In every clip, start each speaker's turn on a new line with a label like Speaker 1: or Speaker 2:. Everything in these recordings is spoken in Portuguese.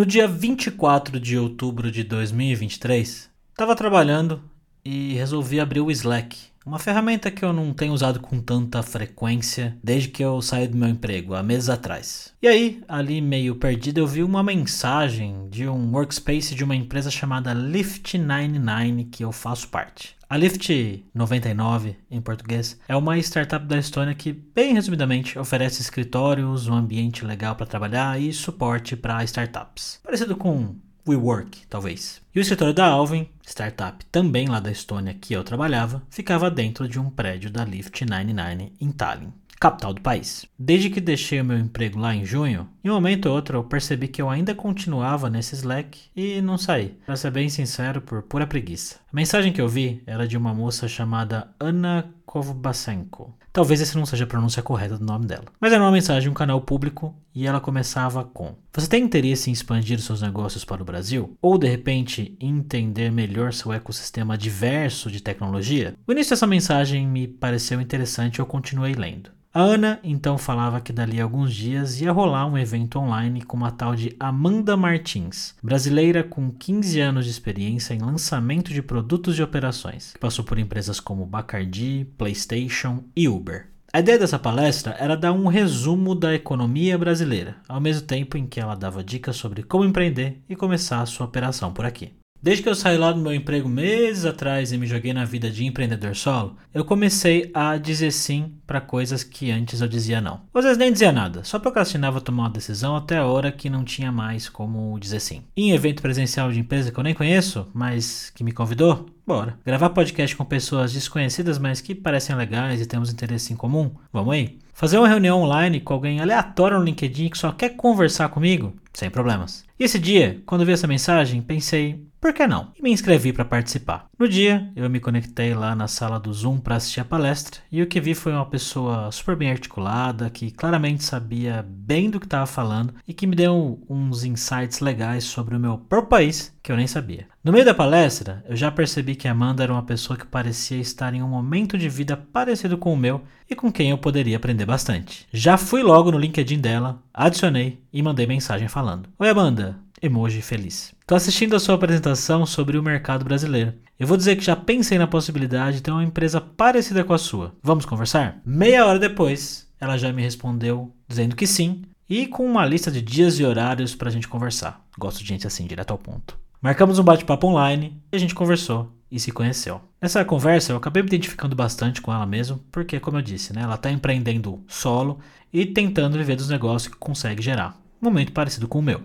Speaker 1: No dia 24 de outubro de 2023, estava trabalhando e resolvi abrir o Slack, uma ferramenta que eu não tenho usado com tanta frequência desde que eu saí do meu emprego, há meses atrás. E aí, ali meio perdido, eu vi uma mensagem de um workspace de uma empresa chamada Lift99 que eu faço parte. A Lift 99, em português, é uma startup da Estônia que, bem resumidamente, oferece escritórios, um ambiente legal para trabalhar e suporte para startups. Parecido com WeWork, talvez. E o escritório da Alvin, startup também lá da Estônia que eu trabalhava, ficava dentro de um prédio da Lift 99 em Tallinn capital do país. Desde que deixei o meu emprego lá em junho, em um momento ou outro eu percebi que eu ainda continuava nesse Slack e não saí. Para ser bem sincero, por pura preguiça. A mensagem que eu vi era de uma moça chamada Ana Kovbasenko. Talvez esse não seja a pronúncia correta do nome dela. Mas era uma mensagem de um canal público e ela começava com: Você tem interesse em expandir seus negócios para o Brasil? Ou de repente entender melhor seu ecossistema diverso de tecnologia? O início dessa mensagem me pareceu interessante e eu continuei lendo. A Ana então falava que dali a alguns dias ia rolar um evento online com uma tal de Amanda Martins, brasileira com 15 anos de experiência em lançamento de produtos e operações, que passou por empresas como Bacardi, PlayStation e Uber. A ideia dessa palestra era dar um resumo da economia brasileira, ao mesmo tempo em que ela dava dicas sobre como empreender e começar a sua operação por aqui. Desde que eu saí lá do meu emprego meses atrás e me joguei na vida de empreendedor solo, eu comecei a dizer sim para coisas que antes eu dizia não. Às vezes nem dizia nada, só procrastinava tomar uma decisão até a hora que não tinha mais como dizer sim. Em evento presencial de empresa que eu nem conheço, mas que me convidou, bora. Gravar podcast com pessoas desconhecidas, mas que parecem legais e temos interesse em comum, vamos aí? Fazer uma reunião online com alguém aleatório no LinkedIn que só quer conversar comigo? Sem problemas. E esse dia, quando vi essa mensagem, pensei, por que não? E me inscrevi para participar. No dia, eu me conectei lá na sala do Zoom para assistir a palestra e o que vi foi uma pessoa super bem articulada, que claramente sabia bem do que estava falando e que me deu uns insights legais sobre o meu próprio país que eu nem sabia. No meio da palestra, eu já percebi que Amanda era uma pessoa que parecia estar em um momento de vida parecido com o meu e com quem eu poderia aprender bastante. Já fui logo no LinkedIn dela, adicionei e mandei mensagem falando: Oi Amanda, emoji feliz. Estou assistindo a sua apresentação sobre o mercado brasileiro. Eu vou dizer que já pensei na possibilidade de ter uma empresa parecida com a sua. Vamos conversar? Meia hora depois, ela já me respondeu dizendo que sim e com uma lista de dias e horários para a gente conversar. Gosto de gente assim, direto ao ponto. Marcamos um bate-papo online e a gente conversou e se conheceu. Nessa conversa eu acabei me identificando bastante com ela mesmo, porque, como eu disse, né, ela está empreendendo solo e tentando viver dos negócios que consegue gerar. Um momento parecido com o meu.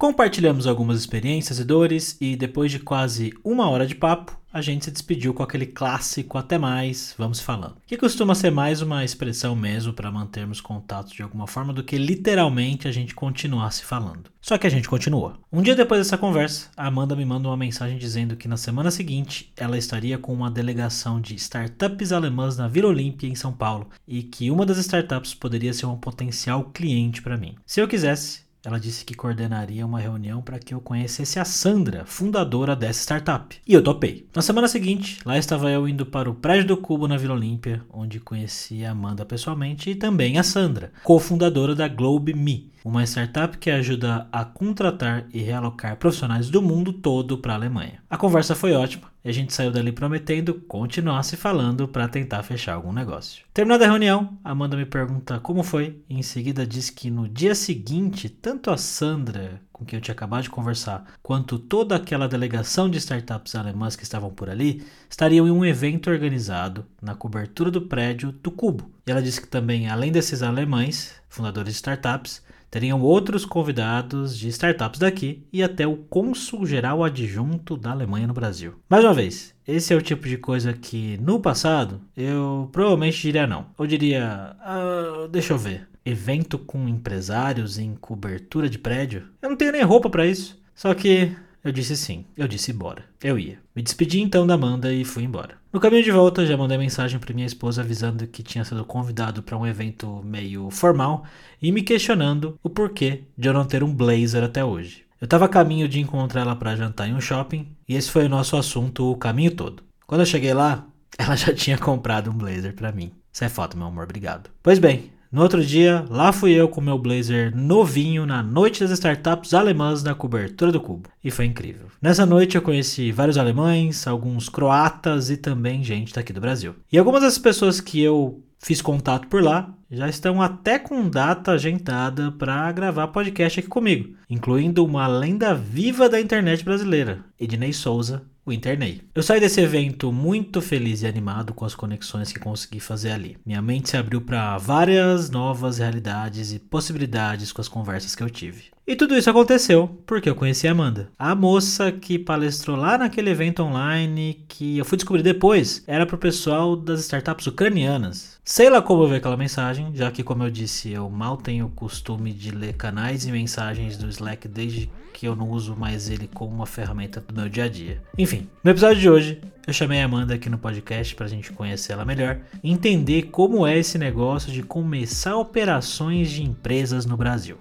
Speaker 1: Compartilhamos algumas experiências e dores e depois de quase uma hora de papo, a gente se despediu com aquele clássico até mais, vamos falando. Que costuma ser mais uma expressão mesmo para mantermos contato de alguma forma do que literalmente a gente continuar se falando. Só que a gente continuou. Um dia depois dessa conversa, a Amanda me manda uma mensagem dizendo que na semana seguinte ela estaria com uma delegação de startups alemãs na Vila Olímpia em São Paulo e que uma das startups poderia ser um potencial cliente para mim. Se eu quisesse, ela disse que coordenaria uma reunião para que eu conhecesse a Sandra, fundadora dessa startup. E eu topei. Na semana seguinte, lá estava eu indo para o prédio do Cubo na Vila Olímpia, onde conheci a Amanda pessoalmente e também a Sandra, cofundadora da Globe Me, uma startup que ajuda a contratar e realocar profissionais do mundo todo para a Alemanha. A conversa foi ótima e a gente saiu dali prometendo continuar se falando para tentar fechar algum negócio. Terminada a reunião, Amanda me pergunta como foi e em seguida diz que no dia seguinte, tanto a Sandra, com quem eu tinha acabado de conversar, quanto toda aquela delegação de startups alemãs que estavam por ali, estariam em um evento organizado na cobertura do prédio do Cubo. E ela disse que também, além desses alemães, fundadores de startups, Teriam outros convidados de startups daqui e até o cônsul geral adjunto da Alemanha no Brasil. Mais uma vez, esse é o tipo de coisa que no passado eu provavelmente diria não. Eu diria, ah, deixa eu ver, evento com empresários em cobertura de prédio? Eu não tenho nem roupa para isso. Só que eu disse sim, eu disse bora. Eu ia. Me despedi então da Amanda e fui embora. No caminho de volta, já mandei mensagem para minha esposa avisando que tinha sido convidado para um evento meio formal e me questionando o porquê de eu não ter um blazer até hoje. Eu estava a caminho de encontrar ela para jantar em um shopping e esse foi o nosso assunto o caminho todo. Quando eu cheguei lá, ela já tinha comprado um blazer para mim. Isso é foto, meu amor, obrigado. Pois bem, No outro dia, lá fui eu com meu blazer novinho na noite das startups alemãs na cobertura do Cubo. E foi incrível. Nessa noite eu conheci vários alemães, alguns croatas e também gente daqui do Brasil. E algumas das pessoas que eu fiz contato por lá já estão até com data agendada para gravar podcast aqui comigo, incluindo uma lenda viva da internet brasileira, Ednei Souza, o Internei. Eu saí desse evento muito feliz e animado com as conexões que consegui fazer ali. Minha mente se abriu para várias novas realidades e possibilidades com as conversas que eu tive. E tudo isso aconteceu porque eu conheci a Amanda, a moça que palestrou lá naquele evento online que eu fui descobrir depois era pro pessoal das startups ucranianas. Sei lá como eu vi aquela mensagem, já que, como eu disse, eu mal tenho o costume de ler canais e mensagens do Slack desde que eu não uso mais ele como uma ferramenta do meu dia a dia. Enfim, no episódio de hoje, eu chamei a Amanda aqui no podcast para a gente conhecer ela melhor entender como é esse negócio de começar operações de empresas no Brasil.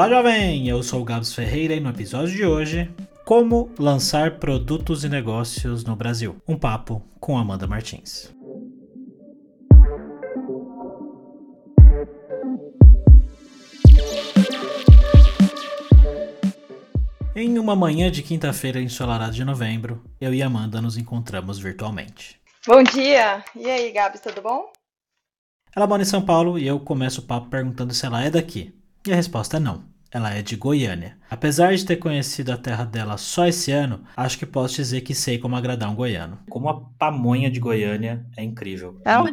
Speaker 1: Olá, jovem! Eu sou o Gabs Ferreira e no episódio de hoje, como lançar produtos e negócios no Brasil. Um papo com Amanda Martins. Em uma manhã de quinta-feira ensolarada de novembro, eu e Amanda nos encontramos virtualmente.
Speaker 2: Bom dia! E aí, Gabs, tudo bom?
Speaker 1: Ela mora em São Paulo e eu começo o papo perguntando se ela é daqui. E a resposta é não. Ela é de Goiânia. Apesar de ter conhecido a terra dela só esse ano, acho que posso dizer que sei como agradar um goiano. Como a pamonha de Goiânia é incrível. É uma,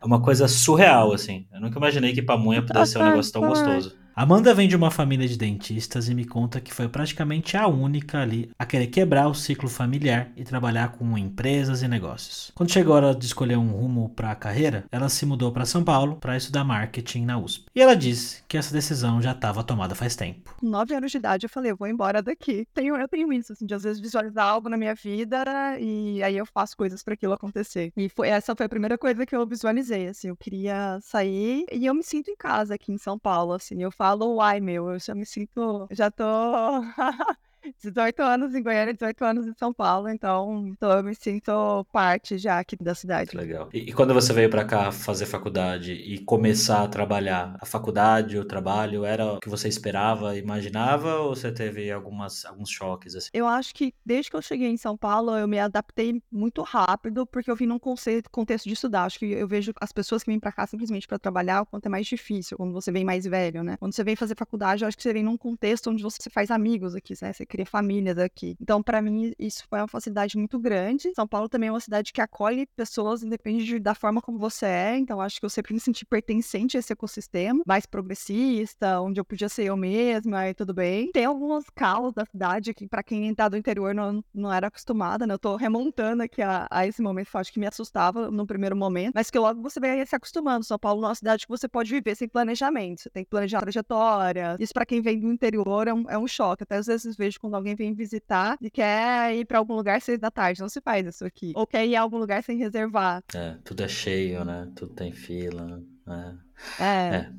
Speaker 1: é uma coisa surreal, assim. Eu nunca imaginei que pamonha pudesse ser um negócio tão gostoso. Amanda vem de uma família de dentistas e me conta que foi praticamente a única ali a querer quebrar o ciclo familiar e trabalhar com empresas e negócios. Quando chegou a hora de escolher um rumo para a carreira, ela se mudou para São Paulo para estudar marketing na USP. E ela disse que essa decisão já estava tomada faz tempo.
Speaker 3: Com nove anos de idade, eu falei, eu vou embora daqui. Tenho, eu tenho isso, assim, de às vezes visualizar algo na minha vida e aí eu faço coisas para aquilo acontecer. E foi, essa foi a primeira coisa que eu visualizei, assim, eu queria sair e eu me sinto em casa aqui em São Paulo, assim, eu falo, uai, meu, eu já me sinto, já tô 18 anos em Goiânia, 18 anos em São Paulo, então, então eu me sinto parte já aqui da cidade.
Speaker 1: Legal. E, e quando você veio para cá fazer faculdade e começar a trabalhar, a faculdade, o trabalho, era o que você esperava, imaginava, ou você teve algumas, alguns choques? Assim?
Speaker 3: Eu acho que desde que eu cheguei em São Paulo, eu me adaptei muito rápido, porque eu vim num conceito, contexto de estudar. Acho que eu vejo as pessoas que vêm para cá simplesmente para trabalhar, o quanto é mais difícil quando você vem mais velho, né? Quando você vem fazer faculdade, eu acho que você vem num contexto onde você faz amigos aqui, né? Você cria famílias aqui. Então, para mim, isso foi uma facilidade muito grande. São Paulo também é uma cidade que acolhe pessoas, independente da forma como você é. Então, acho que eu sempre me senti pertencente a esse ecossistema, mais progressista, onde eu podia ser eu mesma e tudo bem. Tem algumas calas da cidade que, para quem tá do interior, não, não era acostumada, né? Eu tô remontando aqui a, a esse momento acho que me assustava no primeiro momento, mas que logo você vai se acostumando. São Paulo é uma cidade que você pode viver sem planejamento. Você tem que planejar a trajetória. Isso, para quem vem do interior, é um, é um choque. Até às vezes vejo quando alguém vem visitar e quer ir para algum lugar seis da tarde. Não se faz isso aqui. Ou quer ir a algum lugar sem reservar.
Speaker 1: É, tudo é cheio, né? Tudo tem fila.
Speaker 3: Né? É. é.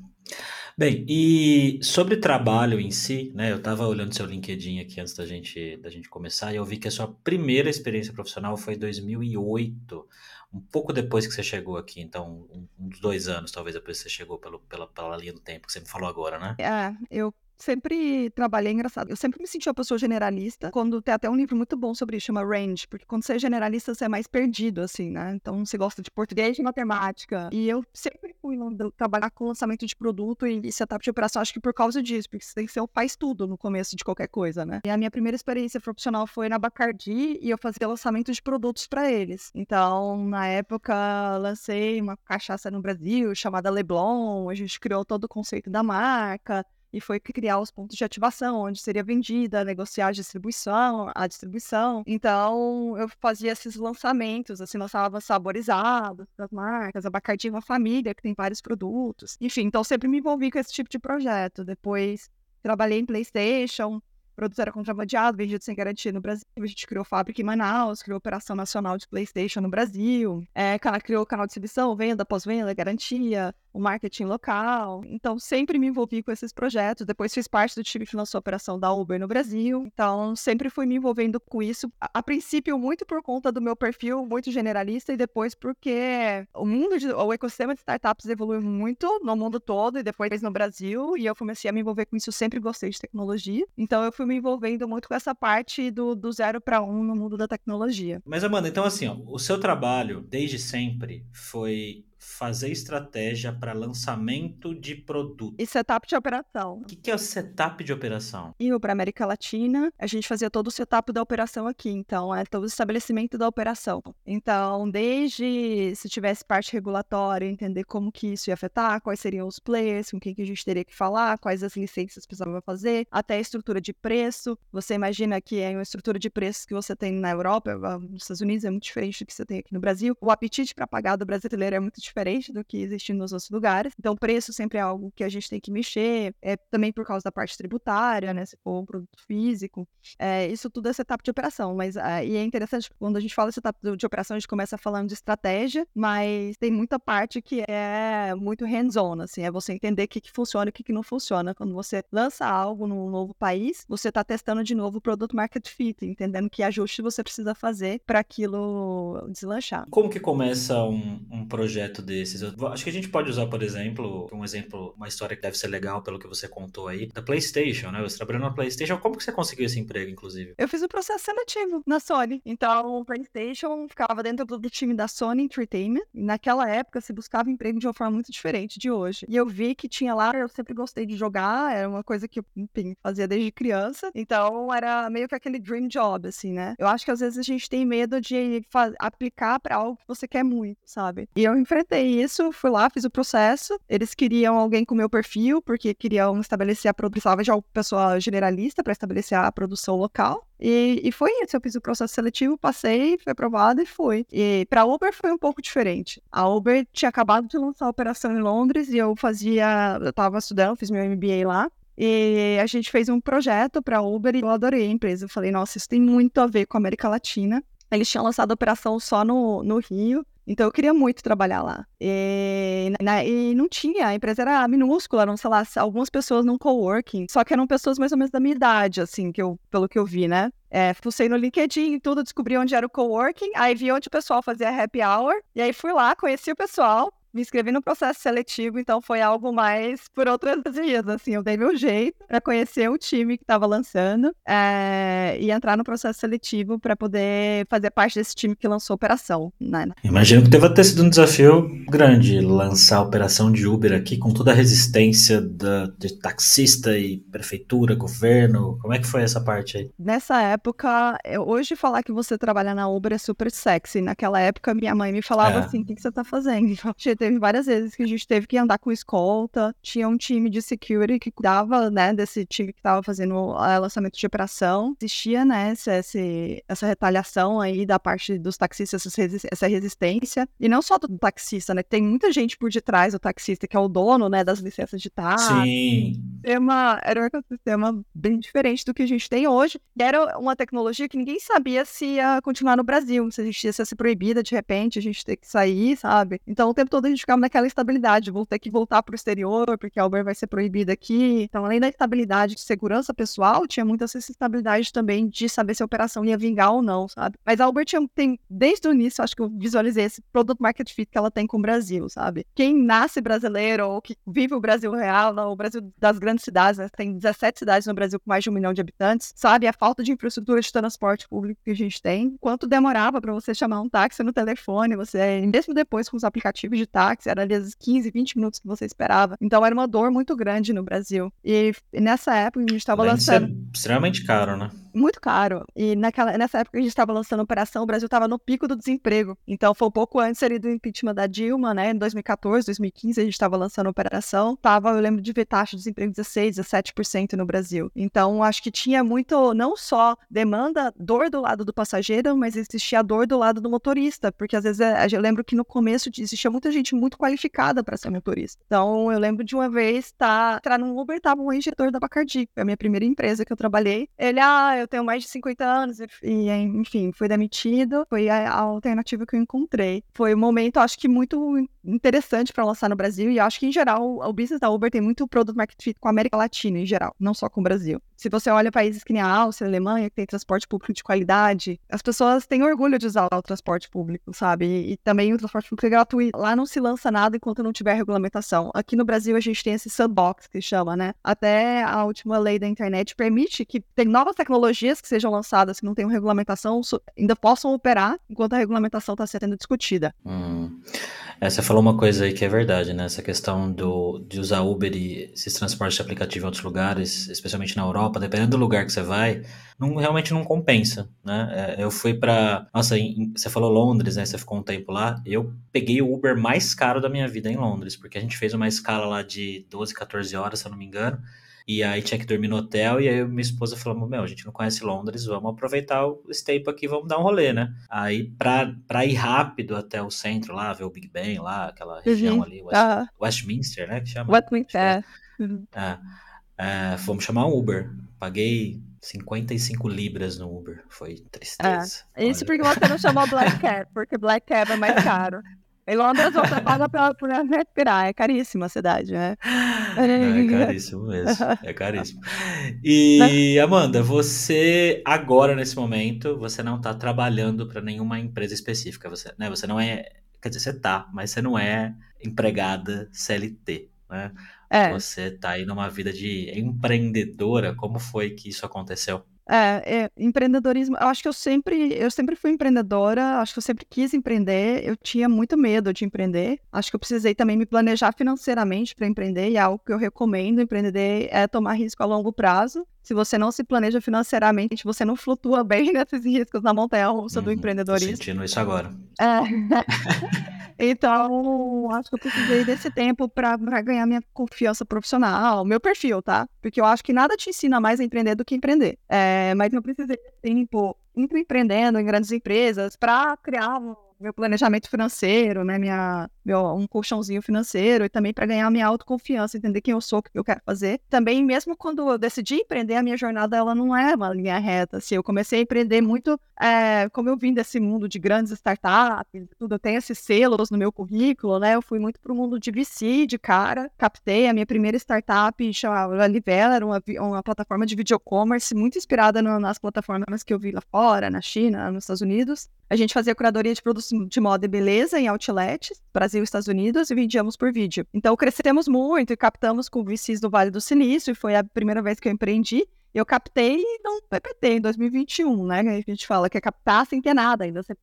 Speaker 1: Bem, e sobre trabalho em si, né? Eu estava olhando seu LinkedIn aqui antes da gente, da gente começar e eu vi que a sua primeira experiência profissional foi em 2008, um pouco depois que você chegou aqui, então um, uns dois anos talvez depois que você chegou pelo, pela, pela linha do tempo que você me falou agora, né?
Speaker 3: É, eu sempre trabalhei engraçado. Eu sempre me senti uma pessoa generalista. Quando tem até um livro muito bom sobre isso, chama Range, porque quando você é generalista, você é mais perdido, assim, né? Então você gosta de português e matemática. E eu sempre fui trabalhar com lançamento de produto e setup de operação, acho que por causa disso, porque você tem que ser o faz tudo no começo de qualquer coisa, né? E a minha primeira experiência profissional foi na Bacardi e eu fazia lançamento de produtos para eles. Então, na época, lancei uma cachaça no Brasil chamada Leblon, a gente criou todo o conceito da marca e foi criar os pontos de ativação, onde seria vendida, negociar a distribuição, a distribuição. Então, eu fazia esses lançamentos, assim, lançava saborizados das marcas, a Bacardi é uma família que tem vários produtos. Enfim, então sempre me envolvi com esse tipo de projeto. Depois, trabalhei em PlayStation, produto era contrabandeado, vendido sem garantia no Brasil. A gente criou fábrica em Manaus, criou operação nacional de PlayStation no Brasil, é, criou canal de distribuição, venda, pós-venda, garantia o marketing local. Então, sempre me envolvi com esses projetos. Depois fiz parte do time que lançou a operação da Uber no Brasil. Então, sempre fui me envolvendo com isso. A, a princípio, muito por conta do meu perfil muito generalista e depois porque o mundo, de, o ecossistema de startups evoluiu muito no mundo todo e depois no Brasil. E eu comecei a me envolver com isso. Eu sempre gostei de tecnologia. Então, eu fui me envolvendo muito com essa parte do, do zero para um no mundo da tecnologia.
Speaker 1: Mas, Amanda, então assim, ó, o seu trabalho desde sempre foi fazer estratégia para lançamento de produto.
Speaker 3: E setup de operação.
Speaker 1: O que, que é o setup de operação?
Speaker 3: E para América Latina, a gente fazia todo o setup da operação aqui, então é todo o estabelecimento da operação. Então, desde se tivesse parte regulatória, entender como que isso ia afetar, quais seriam os players, com quem que a gente teria que falar, quais as licenças precisava fazer, até a estrutura de preço. Você imagina que é uma estrutura de preços que você tem na Europa, nos Estados Unidos é muito diferente do que você tem aqui no Brasil. O apetite para pagar do brasileiro é muito diferente diferente do que existe nos outros lugares. Então, preço sempre é algo que a gente tem que mexer, é também por causa da parte tributária, né? Se for um produto físico. É, isso tudo é setup de operação, mas uh, e é interessante quando a gente fala setup de operação, a gente começa falando de estratégia, mas tem muita parte que é muito hands-on, assim, é você entender o que, que funciona e o que, que não funciona. Quando você lança algo num novo país, você está testando de novo o produto market fit, entendendo que ajuste você precisa fazer para aquilo deslanchar.
Speaker 1: Como que começa um, um projeto desses. Eu acho que a gente pode usar, por exemplo, um exemplo, uma história que deve ser legal pelo que você contou aí, da PlayStation, né? Você trabalhando na PlayStation, como que você conseguiu esse emprego, inclusive?
Speaker 3: Eu fiz o um processo seletivo na Sony. Então, o PlayStation ficava dentro do time da Sony Entertainment. Naquela época, se buscava emprego de uma forma muito diferente de hoje. E eu vi que tinha lá, eu sempre gostei de jogar, era uma coisa que eu, enfim, fazia desde criança. Então, era meio que aquele dream job, assim, né? Eu acho que às vezes a gente tem medo de aplicar para algo que você quer muito, sabe? E eu enfrentei isso, fui lá, fiz o processo. Eles queriam alguém com meu perfil, porque queriam estabelecer a produção, precisava de uma pessoa generalista para estabelecer a produção local. E, e, foi isso, eu fiz o processo seletivo, passei, fui aprovado e fui. E para Uber foi um pouco diferente. A Uber tinha acabado de lançar a operação em Londres e eu fazia, eu estava estudando, fiz meu MBA lá. E a gente fez um projeto para Uber e eu adorei a empresa. Eu falei, nossa, isso tem muito a ver com a América Latina. Eles tinham lançado a operação só no, no Rio. Então eu queria muito trabalhar lá. E, na, e, não tinha, a empresa era minúscula, não sei lá, algumas pessoas num coworking, só que eram pessoas mais ou menos da minha idade, assim, que eu, pelo que eu vi, né? É, fucei no LinkedIn e tudo, descobri onde era o coworking, aí vi onde o pessoal fazia happy hour, e aí fui lá, conheci o pessoal, me inscrevi no processo seletivo, então foi algo mais por outras vias, assim, eu dei meu jeito para conhecer o time que estava lançando é, e entrar no processo seletivo para poder fazer parte desse time que lançou a operação. Né?
Speaker 1: Imagino que teve ter sido um desafio grande lançar a operação de Uber aqui com toda a resistência da, de taxista e prefeitura, governo. Como é que foi essa parte aí?
Speaker 3: Nessa época, hoje falar que você trabalha na Uber é super sexy. Naquela época, minha mãe me falava é. assim: o que, que você está fazendo? teve várias vezes que a gente teve que andar com escolta. Tinha um time de security que cuidava, né, desse time que estava fazendo o lançamento de operação. Existia, né, essa, essa retaliação aí da parte dos taxistas, essa resistência. E não só do taxista, né, tem muita gente por detrás do taxista, que é o dono, né, das licenças de táxi.
Speaker 1: Sim.
Speaker 3: Uma, era um ecossistema bem diferente do que a gente tem hoje. Era uma tecnologia que ninguém sabia se ia continuar no Brasil, se a gente ia ser proibida de repente, a gente ter que sair, sabe? Então, o tempo todo gente ficava naquela estabilidade, vou ter que voltar para o exterior, porque a Uber vai ser proibida aqui. Então, além da estabilidade de segurança pessoal, tinha muita essa estabilidade também de saber se a operação ia vingar ou não, sabe? Mas a Uber tinha, tem, desde o início, acho que eu visualizei esse produto market fit que ela tem com o Brasil, sabe? Quem nasce brasileiro ou que vive o Brasil real, o Brasil das grandes cidades, né? tem 17 cidades no Brasil com mais de um milhão de habitantes, sabe? A falta de infraestrutura de transporte público que a gente tem, quanto demorava para você chamar um táxi no telefone, você, mesmo depois com os aplicativos de táxi, táxi, era ali às 15, 20 minutos que você esperava. Então era uma dor muito grande no Brasil. E nessa época a gente estava lançando.
Speaker 1: extremamente caro, né?
Speaker 3: muito caro. E naquela, nessa época a gente estava lançando a operação, o Brasil estava no pico do desemprego. Então foi um pouco antes ali do impeachment da Dilma, né? Em 2014, 2015 a gente estava lançando a operação. Tava, eu lembro de ver taxa de desemprego 16, 17% no Brasil. Então acho que tinha muito, não só demanda, dor do lado do passageiro, mas existia a dor do lado do motorista, porque às vezes é, eu lembro que no começo existia muita gente muito qualificada para ser motorista. Então eu lembro de uma vez tá, entrar num Uber, tava um injetor da Bacardi, foi a minha primeira empresa que eu trabalhei. Ele, ah, eu tenho mais de 50 anos e, enfim, fui demitido. Foi a, alternativa que eu encontrei. Foi um momento, acho que muito interessante para lançar no Brasil e acho que, em geral, o business da Uber tem muito produto market fit com a América Latina, em geral, não só com o Brasil. Se você olha países que nem a Áustria, a Alemanha, que tem transporte público de qualidade, as pessoas têm orgulho de usar o transporte público, sabe? E, e também o transporte público é gratuito. Lá não se lança nada enquanto não tiver regulamentação. Aqui no Brasil a gente tem esse sandbox que chama, né? Até a última lei da internet permite que tem novas tecnologias que sejam lançadas que não tenham regulamentação ainda possam operar enquanto a regulamentação está sendo discutida.
Speaker 1: Hum. É, você falou uma coisa aí que é verdade, né? Essa questão do, de usar Uber e esses transportes de aplicativo em outros lugares, especialmente na Europa, dependendo do lugar que você vai, não, realmente não compensa, né? É, eu fui para, nossa, em, você falou Londres, né? Você ficou um tempo lá. Eu peguei o Uber mais caro da minha vida em Londres, porque a gente fez uma escala lá de 12, 14 horas, se eu não me engano. E aí tinha que dormir no hotel, e aí minha esposa falou: Meu, a gente não conhece Londres, vamos aproveitar o staple aqui, vamos dar um rolê, né? Aí, pra, pra ir rápido até o centro lá, ver o Big Ben lá, aquela região
Speaker 3: uhum.
Speaker 1: ali, West, Westminster, né? Que chama?
Speaker 3: Westminster. É. Uhum.
Speaker 1: É, é, fomos chamar um Uber. Paguei 55 libras no Uber. Foi tristeza.
Speaker 3: É. Isso porque você não chamou Black Cab, porque Black Cab é mais caro. Em Londres você paga pra, pra respirar, é caríssima a cidade, né?
Speaker 1: é caríssimo mesmo, é caríssimo. E Amanda, você agora nesse momento, você não está trabalhando para nenhuma empresa específica, você, né? Você não é, quer dizer, você tá, mas você não é empregada CLT, né? É. Você está aí numa vida de empreendedora, como foi que isso aconteceu?
Speaker 3: É, é, empreendedorismo, eu acho que eu sempre, eu sempre fui empreendedora, acho que eu sempre quis empreender, eu tinha muito medo de empreender, acho que eu precisei também me planejar financeiramente para empreender, e é algo que eu recomendo, empreender é tomar risco a longo prazo, se você não se planeja financeiramente, você não flutua bem nesses riscos na montanha russa uhum, do empreendedorismo.
Speaker 1: Tô sentindo isso agora.
Speaker 3: É. então, acho que eu precisei desse tempo para ganhar minha confiança profissional, meu perfil, tá? Porque eu acho que nada te ensina mais a empreender do que empreender. É, mas eu precisei desse tempo empreendendo em grandes empresas para criar meu planejamento financeiro, né, minha, meu, um colchãozinho financeiro e também para ganhar minha autoconfiança, entender quem eu sou, o que eu quero fazer. Também, mesmo quando eu decidi empreender, a minha jornada ela não é uma linha reta. Assim, eu comecei a empreender muito, é, como eu vim desse mundo de grandes startups, tudo, eu tenho esses selos no meu currículo, né? Eu fui muito para o mundo de VC, de cara, captei a minha primeira startup chamada Livela, era uma, uma plataforma de videocommerce muito inspirada no, nas plataformas que eu vi lá fora, na China, nos Estados Unidos. A gente fazia curadoria de produtos de moda e beleza em outlets, Brasil e Estados Unidos, e vendíamos por vídeo. Então crescemos muito e captamos com VCs do Vale do Silício, e foi a primeira vez que eu empreendi eu captei no PPT em 2021, né? A gente fala que é captar sem ter nada, ainda ser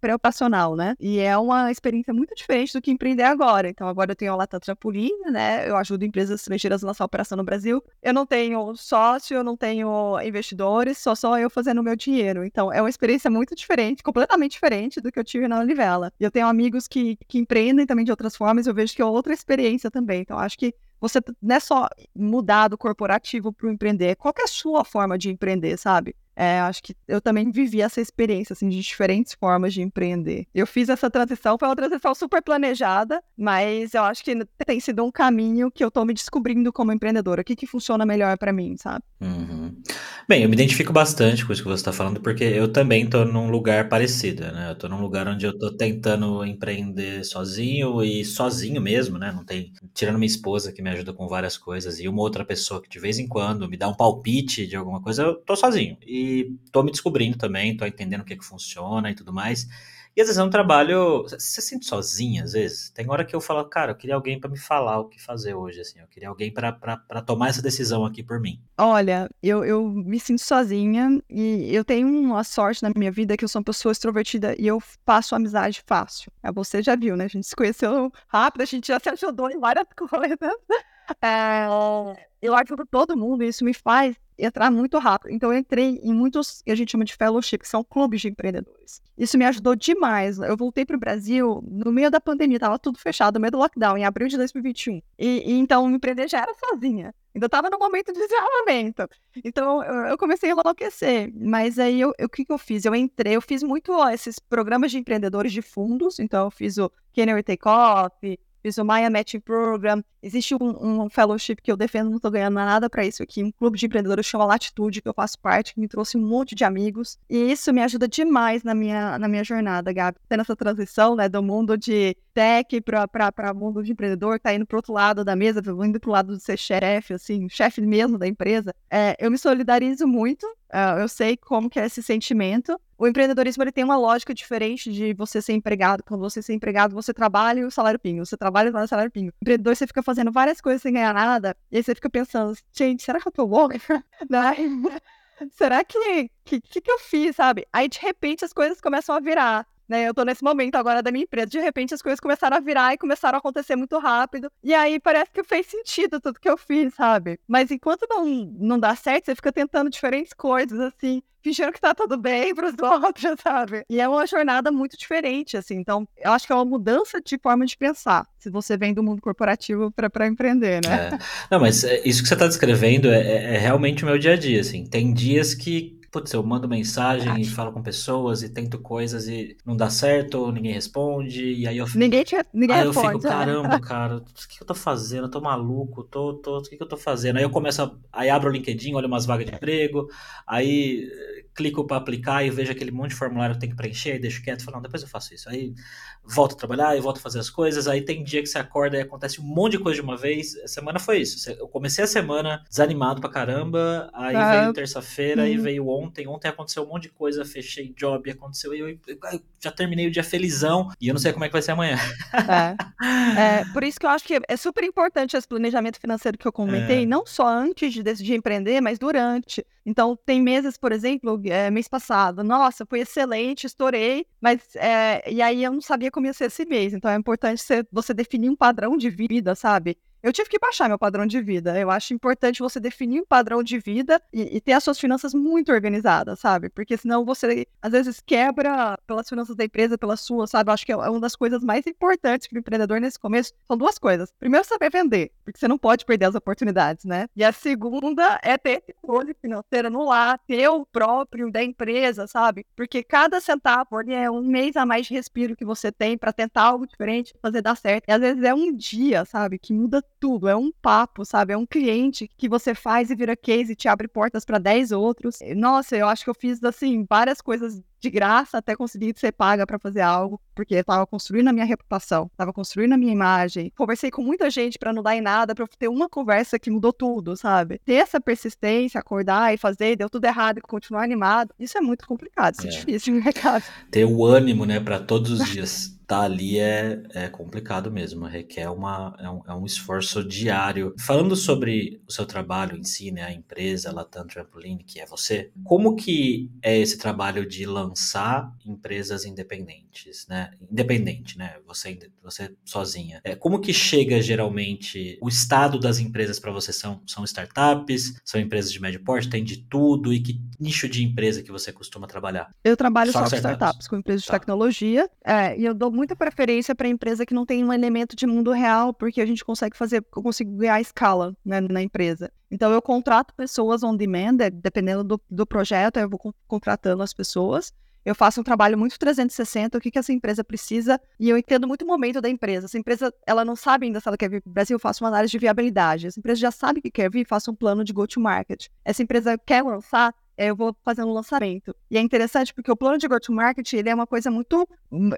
Speaker 3: pré-operacional, né? E é uma experiência muito diferente do que empreender agora. Então, agora eu tenho a Lata Trampolim, né? Eu ajudo empresas estrangeiras a lançar operação no Brasil. Eu não tenho sócio, eu não tenho investidores, só só eu fazendo o meu dinheiro. Então, é uma experiência muito diferente, completamente diferente do que eu tive na Olivela. E eu tenho amigos que, que empreendem também de outras formas, eu vejo que é outra experiência também. Então, acho que você não é só mudar do corporativo para o empreender. Qual é a sua forma de empreender, sabe? É, acho que eu também vivi essa experiência, assim, de diferentes formas de empreender. Eu fiz essa transição, foi uma transição super planejada, mas eu acho que tem sido um caminho que eu tô me descobrindo como empreendedora. O que que funciona melhor para mim, sabe?
Speaker 1: Uhum. Bem, eu me identifico bastante com isso que você está falando, porque eu também tô num lugar parecido, né? Eu tô num lugar onde eu tô tentando empreender sozinho e sozinho mesmo, né? Não tem, tirando minha esposa que me ajuda com várias coisas e uma outra pessoa que de vez em quando me dá um palpite de alguma coisa, eu tô sozinho. E e tô me descobrindo também, tô entendendo o que, que funciona e tudo mais. E às vezes é um trabalho. Você se sente sozinha, às vezes? Tem hora que eu falo, cara, eu queria alguém para me falar o que fazer hoje, assim. Eu queria alguém para tomar essa decisão aqui por mim.
Speaker 3: Olha, eu, eu me sinto sozinha e eu tenho uma sorte na minha vida que eu sou uma pessoa extrovertida e eu faço amizade fácil. É, você já viu, né? A gente se conheceu rápido, a gente já se ajudou em várias coisas. É, eu ajudo todo mundo isso me faz entrar muito rápido. Então, eu entrei em muitos, que a gente chama de fellowship, que são clubes de empreendedores. Isso me ajudou demais. Eu voltei para o Brasil no meio da pandemia, estava tudo fechado, no meio do lockdown, em abril de 2021. E, e então, empreender já era sozinha. Ainda estava no momento de desenvolvimento. Então, eu, eu comecei a enlouquecer. Mas aí, o que, que eu fiz? Eu entrei, eu fiz muito ó, esses programas de empreendedores de fundos. Então, eu fiz o Kenner Takeoff, o Maya Matching Program. Existe um, um fellowship que eu defendo, não estou ganhando nada para isso aqui, um clube de empreendedores chama Latitude, que eu faço parte, que me trouxe um monte de amigos. E isso me ajuda demais na minha, na minha jornada, Gabi. Tendo essa transição, né, do mundo de tech para mundo de empreendedor, tá indo pro outro lado da mesa, indo pro lado de ser chefe, assim, chefe mesmo da empresa. É, eu me solidarizo muito, uh, eu sei como que é esse sentimento, o empreendedorismo ele tem uma lógica diferente de você ser empregado. Quando você ser empregado, você trabalha e o salário pingo. Você trabalha e o salário pingo. Empreendedor, você fica fazendo várias coisas sem ganhar nada. E aí você fica pensando, gente, será que eu tô louca? Né? será que, que, que eu fiz, sabe? Aí, de repente, as coisas começam a virar. Né, eu tô nesse momento agora da minha empresa. De repente, as coisas começaram a virar e começaram a acontecer muito rápido. E aí parece que fez sentido tudo que eu fiz, sabe? Mas enquanto não, não dá certo, você fica tentando diferentes coisas, assim fingindo que tá tudo bem pros outros, sabe? E é uma jornada muito diferente, assim. Então, eu acho que é uma mudança de forma de pensar, se você vem do mundo corporativo para empreender, né?
Speaker 1: É. Não, mas é, isso que você tá descrevendo é, é, é realmente o meu dia a dia, assim. Tem dias que putz, eu mando mensagem e falo com pessoas e tento coisas e não dá certo, ninguém responde, e aí eu
Speaker 3: Ninguém, te, ninguém
Speaker 1: aí
Speaker 3: responde.
Speaker 1: eu fico, caramba, cara, o que eu tô fazendo? Eu tô maluco, tô, tô, o que eu tô fazendo? Aí eu começo, a, aí abro o LinkedIn, olho umas vagas de emprego, aí clico para aplicar e vejo aquele monte de formulário que tem que preencher, deixo quieto, falo, não, depois eu faço isso. Aí volto a trabalhar e volto a fazer as coisas. Aí tem dia que você acorda e acontece um monte de coisa de uma vez. A semana foi isso. Eu comecei a semana desanimado pra caramba, aí ah, veio terça-feira, aí veio ontem. Ontem aconteceu um monte de coisa, fechei job, aconteceu. E eu, eu, já terminei o dia felizão e eu não sei como é que vai ser amanhã.
Speaker 3: É. é por isso que eu acho que é super importante esse planejamento financeiro que eu comentei, é. não só antes de decidir empreender, mas durante. Então, tem meses, por exemplo, é, mês passado, nossa, foi excelente, estourei, mas é, e aí eu não sabia como ia ser esse mês. Então, é importante você, você definir um padrão de vida, sabe? Eu tive que baixar meu padrão de vida. Eu acho importante você definir um padrão de vida e, e, ter as suas finanças muito organizadas, sabe? Porque senão você, às vezes, quebra pelas finanças da empresa, pelas suas, sabe? Eu acho que é uma das coisas mais importantes para o empreendedor nesse começo. São duas coisas. Primeiro, saber vender, porque você não pode perder as oportunidades, né? E a segunda é ter esse controle financeiro no lar, ter o próprio da empresa, sabe? Porque cada centavo é um mês a mais de respiro que você tem para tentar algo diferente, fazer dar certo. E às vezes é um dia, sabe? Que muda tudo, é um papo, sabe? É um cliente que você faz e vira case e te abre portas para 10 outros. Nossa, eu acho que eu fiz assim várias coisas de graça até conseguir ser paga para fazer algo, porque eu tava construindo a minha reputação, tava construindo a minha imagem. Conversei com muita gente para não dar em nada, para ter uma conversa que mudou tudo, sabe? Ter essa persistência, acordar e fazer, deu tudo errado e continuar animado, isso é muito complicado, isso é, é difícil, né, cara?
Speaker 1: Ter o ânimo, né, para todos os dias tá ali é, é complicado mesmo, requer uma, é, um, é um esforço diário. Falando sobre o seu trabalho em si, né, a empresa Latam Trampoline, que é você, como que é esse trabalho de lançar empresas independentes, né? Independente, né? Você, você sozinha. É, como que chega geralmente o estado das empresas para você? São, são startups, são empresas de médio porte, tem de tudo, e que nicho de empresa que você costuma trabalhar?
Speaker 3: Eu trabalho só, só com startups, startups, com empresas tá. de tecnologia, é, e eu dou muita preferência para empresa que não tem um elemento de mundo real, porque a gente consegue fazer, eu consigo ganhar escala né, na empresa. Então eu contrato pessoas on demand, é, dependendo do, do projeto, eu vou contratando as pessoas. Eu faço um trabalho muito 360, o que, que essa empresa precisa, e eu entendo muito o momento da empresa. Essa empresa, ela não sabe ainda se ela quer vir para o Brasil, eu faço uma análise de viabilidade. Essa empresa já sabe que quer vir, faço um plano de go-to-market. Essa empresa quer lançar, é, eu vou fazer um lançamento. E é interessante porque o plano de go-to-market, ele é uma coisa muito...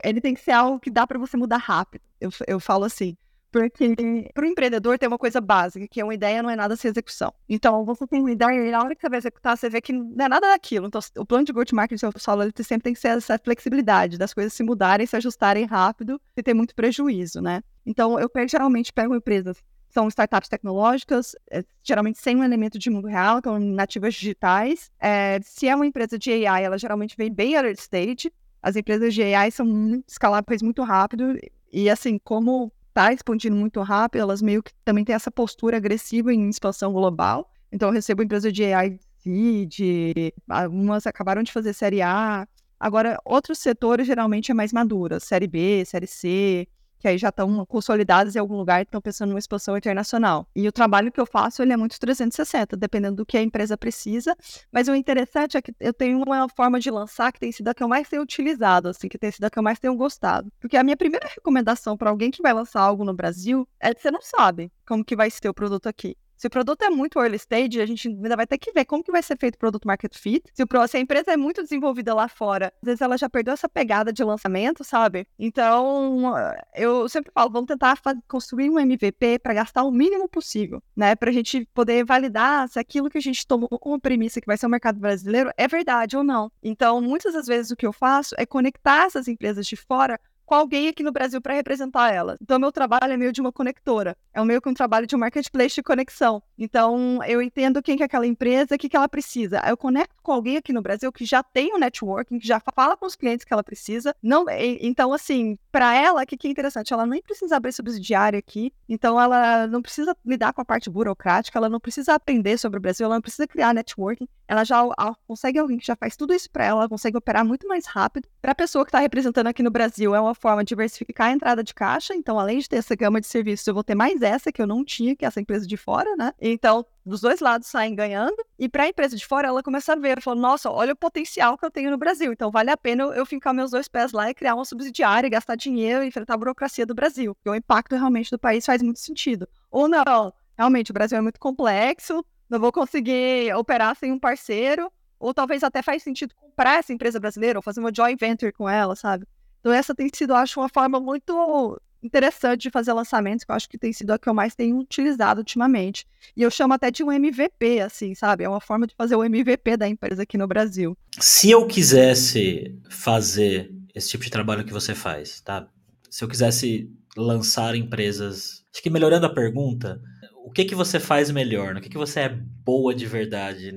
Speaker 3: Ele tem que ser algo que dá para você mudar rápido. Eu, eu falo assim, porque para o empreendedor tem uma coisa básica, que é uma ideia não é nada sem execução. Então, você tem uma ideia e na hora que você vai executar, você vê que não é nada daquilo. Então, o plano de go-to-market, eu falo, ele sempre tem que ser essa flexibilidade das coisas se mudarem, se ajustarem rápido e ter muito prejuízo, né? Então, eu geralmente pego empresas são startups tecnológicas, é, geralmente sem um elemento de mundo real, então nativas digitais. É, se é uma empresa de AI, ela geralmente vem bem early stage. As empresas de AI são escaláveis muito rápido e assim, como está expandindo muito rápido, elas meio que também têm essa postura agressiva em expansão global. Então, eu recebo empresas de AI de algumas acabaram de fazer série A. Agora, outros setores geralmente é mais madura, série B, série C, que aí já estão consolidadas em algum lugar e estão pensando numa expansão internacional. E o trabalho que eu faço, ele é muito 360, dependendo do que a empresa precisa. Mas o interessante é que eu tenho uma forma de lançar que tem sido a que eu mais tenho utilizado, assim, que tem sido a que eu mais tenho gostado. Porque a minha primeira recomendação para alguém que vai lançar algo no Brasil é que você não sabe como que vai ser o produto aqui. Se o produto é muito early stage, a gente ainda vai ter que ver como que vai ser feito o produto market fit. Se, o, se a empresa é muito desenvolvida lá fora, às vezes ela já perdeu essa pegada de lançamento, sabe? Então, eu sempre falo, vamos tentar construir um MVP para gastar o mínimo possível, né? Para a gente poder validar se aquilo que a gente tomou como premissa que vai ser o mercado brasileiro é verdade ou não. Então, muitas das vezes o que eu faço é conectar essas empresas de fora com alguém aqui no Brasil para representar ela. Então, meu trabalho é meio de uma conectora. É meio que um trabalho de um marketplace de conexão. Então, eu entendo quem que é aquela empresa, o que, que ela precisa. Eu conecto com alguém aqui no Brasil que já tem o um networking, que já fala com os clientes que ela precisa. Não, então, assim, para ela, o que, que é interessante? Ela nem precisa abrir subsidiária aqui. Então, ela não precisa lidar com a parte burocrática, ela não precisa aprender sobre o Brasil, ela não precisa criar networking. Ela já consegue alguém que já faz tudo isso para ela, ela consegue operar muito mais rápido. Para a pessoa que está representando aqui no Brasil, é uma forma de diversificar a entrada de caixa. Então, além de ter essa gama de serviços, eu vou ter mais essa que eu não tinha, que é essa empresa de fora, né? Então, dos dois lados saem ganhando. E para a empresa de fora, ela começa a ver, fala, nossa, olha o potencial que eu tenho no Brasil. Então, vale a pena eu, ficar meus dois pés lá e criar uma subsidiária, gastar dinheiro e enfrentar a burocracia do Brasil. O impacto realmente do país faz muito sentido. Ou não, realmente o Brasil é muito complexo, não vou conseguir operar sem um parceiro. Ou talvez até faz sentido comprar essa empresa brasileira ou fazer uma joint venture com ela, sabe? Então, essa tem sido, acho, uma forma muito interessante de fazer lançamentos, que eu acho que tem sido a que eu mais tenho utilizado ultimamente. E eu chamo até de um MVP, assim, sabe? É uma forma de fazer o MVP da empresa aqui no Brasil.
Speaker 1: Se eu quisesse fazer esse tipo de trabalho que você faz, tá? Se eu quisesse lançar empresas. Acho que melhorando a pergunta, o que que você faz melhor? No que que você é boa de verdade?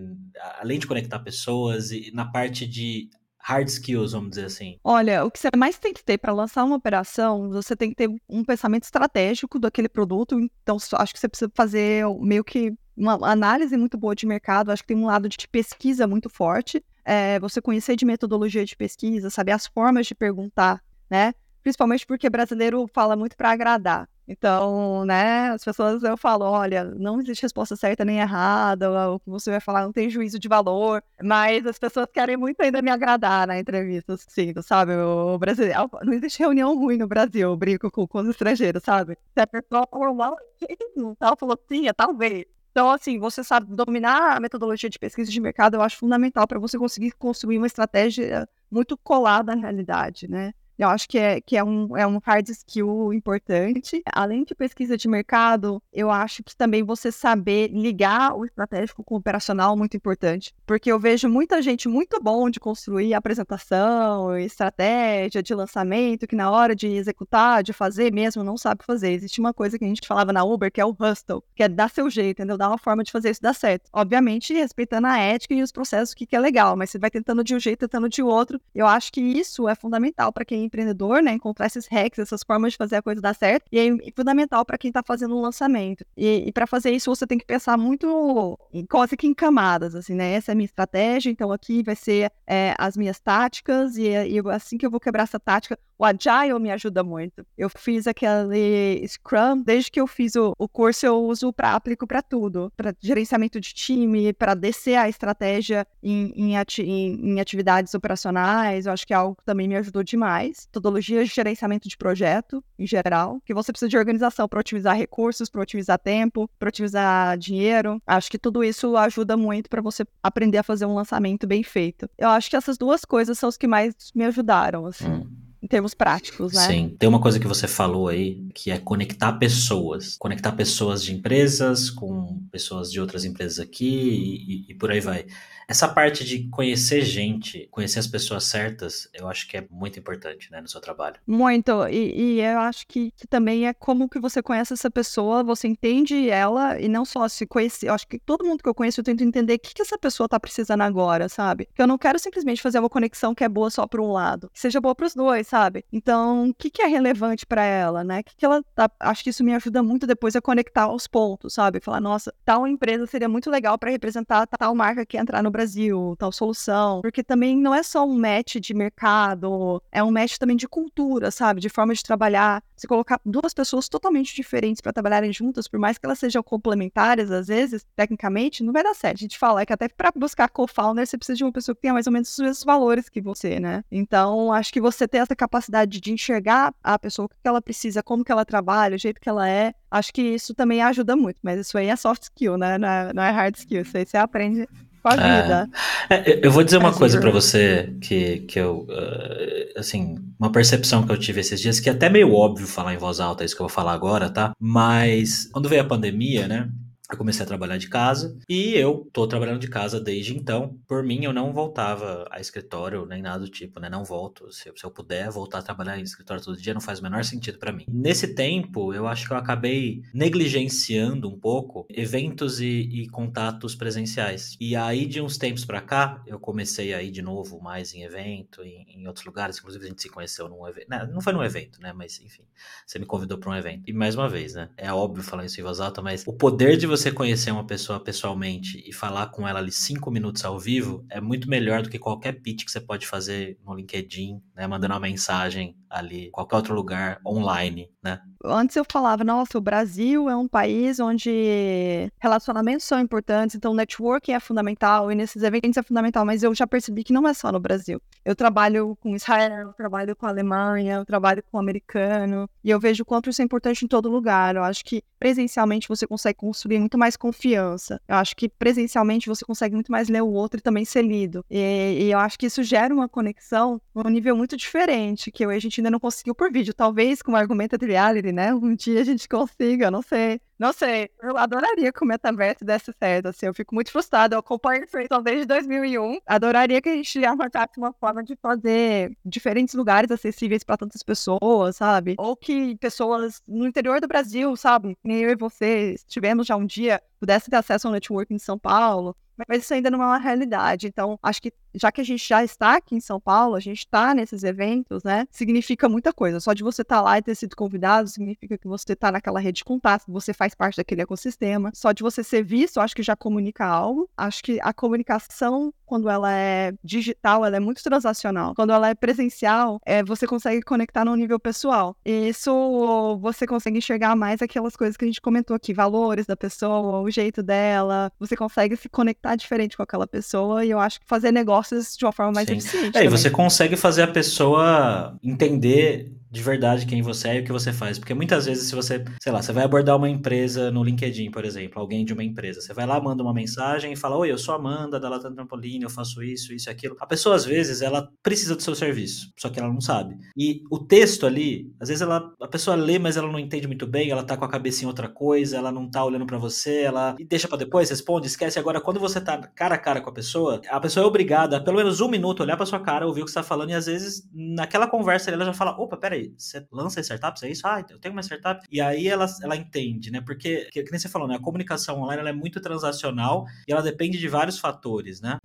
Speaker 1: Além de conectar pessoas e na parte de hard skills, vamos dizer assim?
Speaker 3: Olha, o que você mais tem que ter para lançar uma operação, você tem que ter um pensamento estratégico daquele produto. Então, acho que você precisa fazer meio que uma análise muito boa de mercado. Acho que tem um lado de pesquisa muito forte. É, você conhecer de metodologia de pesquisa, saber as formas de perguntar, né? Principalmente porque brasileiro fala muito para agradar. Então, né, as pessoas eu falo, olha, não existe resposta certa nem errada, o que você vai falar não tem juízo de valor, mas as pessoas querem muito ainda me agradar na entrevista, sim, sabe? O brasileiro, não existe reunião ruim no Brasil, eu brinco com, com os estrangeiros, sabe? Se a pessoa falou ela falou sim, é talvez. Então, assim, você sabe dominar a metodologia de pesquisa de mercado, eu acho fundamental para você conseguir construir uma estratégia muito colada na realidade, né? Eu acho que é, que é, um, é um hard skill importante. Além de pesquisa de mercado, eu acho que também você saber ligar o estratégico com o operacional é muito importante. Porque eu vejo muita gente muito bom de construir apresentação, estratégia de lançamento, que na hora de executar, de fazer mesmo, não sabe fazer. Existe uma coisa que a gente falava na Uber, que é o hustle, que é dar seu jeito, entendeu? Dar uma forma de fazer isso dar certo. Obviamente, respeitando a ética e os processos, que, que é legal, mas você vai tentando de um jeito, tentando de outro. Eu acho que isso é fundamental para quem empreendedor, né? Encontrar esses hacks, essas formas de fazer a coisa dar certo. E é fundamental para quem está fazendo um lançamento. E, e para fazer isso, você tem que pensar muito quase que em camadas, assim, né? Essa é a minha estratégia, então aqui vai ser é, as minhas táticas, e, e assim que eu vou quebrar essa tática, o Agile me ajuda muito. Eu fiz aquele Scrum, desde que eu fiz o, o curso, eu uso para aplico para tudo, para gerenciamento de time, para descer a estratégia em, em, ati em, em, atividades operacionais. Eu acho que é algo que também me ajudou demais. Metodologia de gerenciamento de projeto, em geral, que você precisa de organização para otimizar recursos, para otimizar tempo, para otimizar dinheiro. Acho que tudo isso ajuda muito para você aprender a fazer um lançamento bem feito. Eu acho que essas duas coisas são as que mais me ajudaram, assim. Hum em termos práticos, né?
Speaker 1: Sim. Tem uma coisa que você falou aí, que é conectar pessoas. Conectar pessoas de empresas com pessoas de outras empresas aqui e, e, por aí vai. Essa parte de conhecer gente, conhecer as pessoas certas, eu acho que é muito importante, né, no seu trabalho.
Speaker 3: Muito, e, e eu acho que, que, também é como que você conhece essa pessoa, você entende ela, e não só se conhecer, eu acho que todo mundo que eu conheço, eu tento entender o que, que essa pessoa tá precisando agora, sabe? Que eu não quero simplesmente fazer uma conexão que é boa só para um lado, que seja boa para os dois, sabe? Então, o que, que é relevante para ela, né? Que que ela tá... Acho que isso me ajuda muito depois a conectar os pontos, sabe? Falar, nossa, tal empresa seria muito legal para representar tal marca que entrar no Brasil, tal solução. Porque também não é só um match de mercado, é um match também de cultura, sabe? De forma de trabalhar. Se colocar duas pessoas totalmente diferentes para trabalharem juntas, por mais que elas sejam complementares, às vezes, tecnicamente, não vai dar certo. A gente fala que até para buscar co-founder, você precisa de uma pessoa que tenha mais ou menos os mesmos valores que você, né? Então, acho que você ter essa capacidade de enxergar a pessoa, o que ela precisa, como que ela trabalha, o jeito que ela é, acho que isso também ajuda muito. Mas isso aí é soft skill, né? Não é, não é hard skill. Isso aí você aprende com a é. vida.
Speaker 1: É, eu vou dizer uma coisa para você que, que eu, uh, assim, uma percepção que eu tive esses dias, que é até meio óbvio falar em voz alta isso que eu vou falar agora, tá? Mas quando veio a pandemia, né? Eu comecei a trabalhar de casa e eu tô trabalhando de casa desde então. Por mim, eu não voltava a escritório nem nada do tipo, né? Não volto. Se, se eu puder voltar a trabalhar em escritório todo dia, não faz o menor sentido para mim. Nesse tempo, eu acho que eu acabei negligenciando um pouco eventos e, e contatos presenciais. E aí, de uns tempos para cá, eu comecei a ir de novo mais em evento, em, em outros lugares. Inclusive, a gente se conheceu num evento. Não, não foi num evento, né? Mas, enfim, você me convidou para um evento. E mais uma vez, né? É óbvio falar isso em voz alta, mas o poder de você você conhecer uma pessoa pessoalmente e falar com ela ali cinco minutos ao vivo é muito melhor do que qualquer pitch que você pode fazer no LinkedIn, né? Mandando uma mensagem ali, qualquer outro lugar online, né?
Speaker 3: Antes eu falava, nossa, o Brasil é um país onde relacionamentos são importantes, então networking é fundamental e nesses eventos é fundamental, mas eu já percebi que não é só no Brasil. Eu trabalho com Israel, eu trabalho com a Alemanha, eu trabalho com o americano e eu vejo o quanto isso é importante em todo lugar. Eu acho que presencialmente você consegue construir muito mais confiança. Eu acho que presencialmente você consegue muito mais ler o outro e também ser lido. E, e eu acho que isso gera uma conexão num nível muito diferente, que a gente ainda não conseguiu por vídeo. Talvez com o argumento de reality, né? Um dia a gente consiga, não sei. Não sei, eu adoraria que o metaverso desse certo, assim, eu fico muito frustrada, eu acompanho isso então desde 2001, adoraria que a gente avançasse uma forma de fazer diferentes lugares acessíveis para tantas pessoas, sabe? Ou que pessoas no interior do Brasil, sabe, nem eu e você tivemos já um dia, pudessem ter acesso ao networking em São Paulo, mas isso ainda não é uma realidade. Então, acho que já que a gente já está aqui em São Paulo, a gente está nesses eventos, né? Significa muita coisa. Só de você estar tá lá e ter sido convidado, significa que você está naquela rede de contato, você faz parte daquele ecossistema. Só de você ser visto, acho que já comunica algo. Acho que a comunicação quando ela é digital, ela é muito transacional. Quando ela é presencial, é, você consegue conectar no nível pessoal. E isso você consegue enxergar mais aquelas coisas que a gente comentou aqui, valores da pessoa, o jeito dela. Você consegue se conectar diferente com aquela pessoa e eu acho que fazer negócios de uma forma mais Sim. eficiente.
Speaker 1: É, e você consegue fazer a pessoa entender de verdade quem você é e o que você faz. Porque muitas vezes, se você, sei lá, você vai abordar uma empresa no LinkedIn, por exemplo, alguém de uma empresa, você vai lá, manda uma mensagem e fala: Oi, eu sou Amanda da Latam Trampoline, eu faço isso, isso aquilo. A pessoa, às vezes, ela precisa do seu serviço, só que ela não sabe. E o texto ali, às vezes ela, a pessoa lê, mas ela não entende muito bem, ela tá com a cabeça em outra coisa, ela não tá olhando para você, ela e deixa para depois, responde, esquece. Agora, quando você tá cara a cara com a pessoa, a pessoa é obrigada pelo menos um minuto olhar para sua cara, ouvir o que você tá falando e às vezes naquela conversa ela já fala: opa, peraí, você lança startups, é isso? Ah, eu tenho uma startup. E aí ela, ela entende, né? Porque, que, que nem você falou, né? A comunicação online ela é muito transacional e ela depende de vários fatores, né?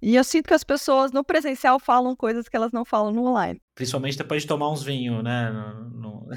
Speaker 3: E eu sinto que as pessoas no presencial falam coisas que elas não falam no online.
Speaker 1: Principalmente depois de tomar uns vinhos, né? No, no...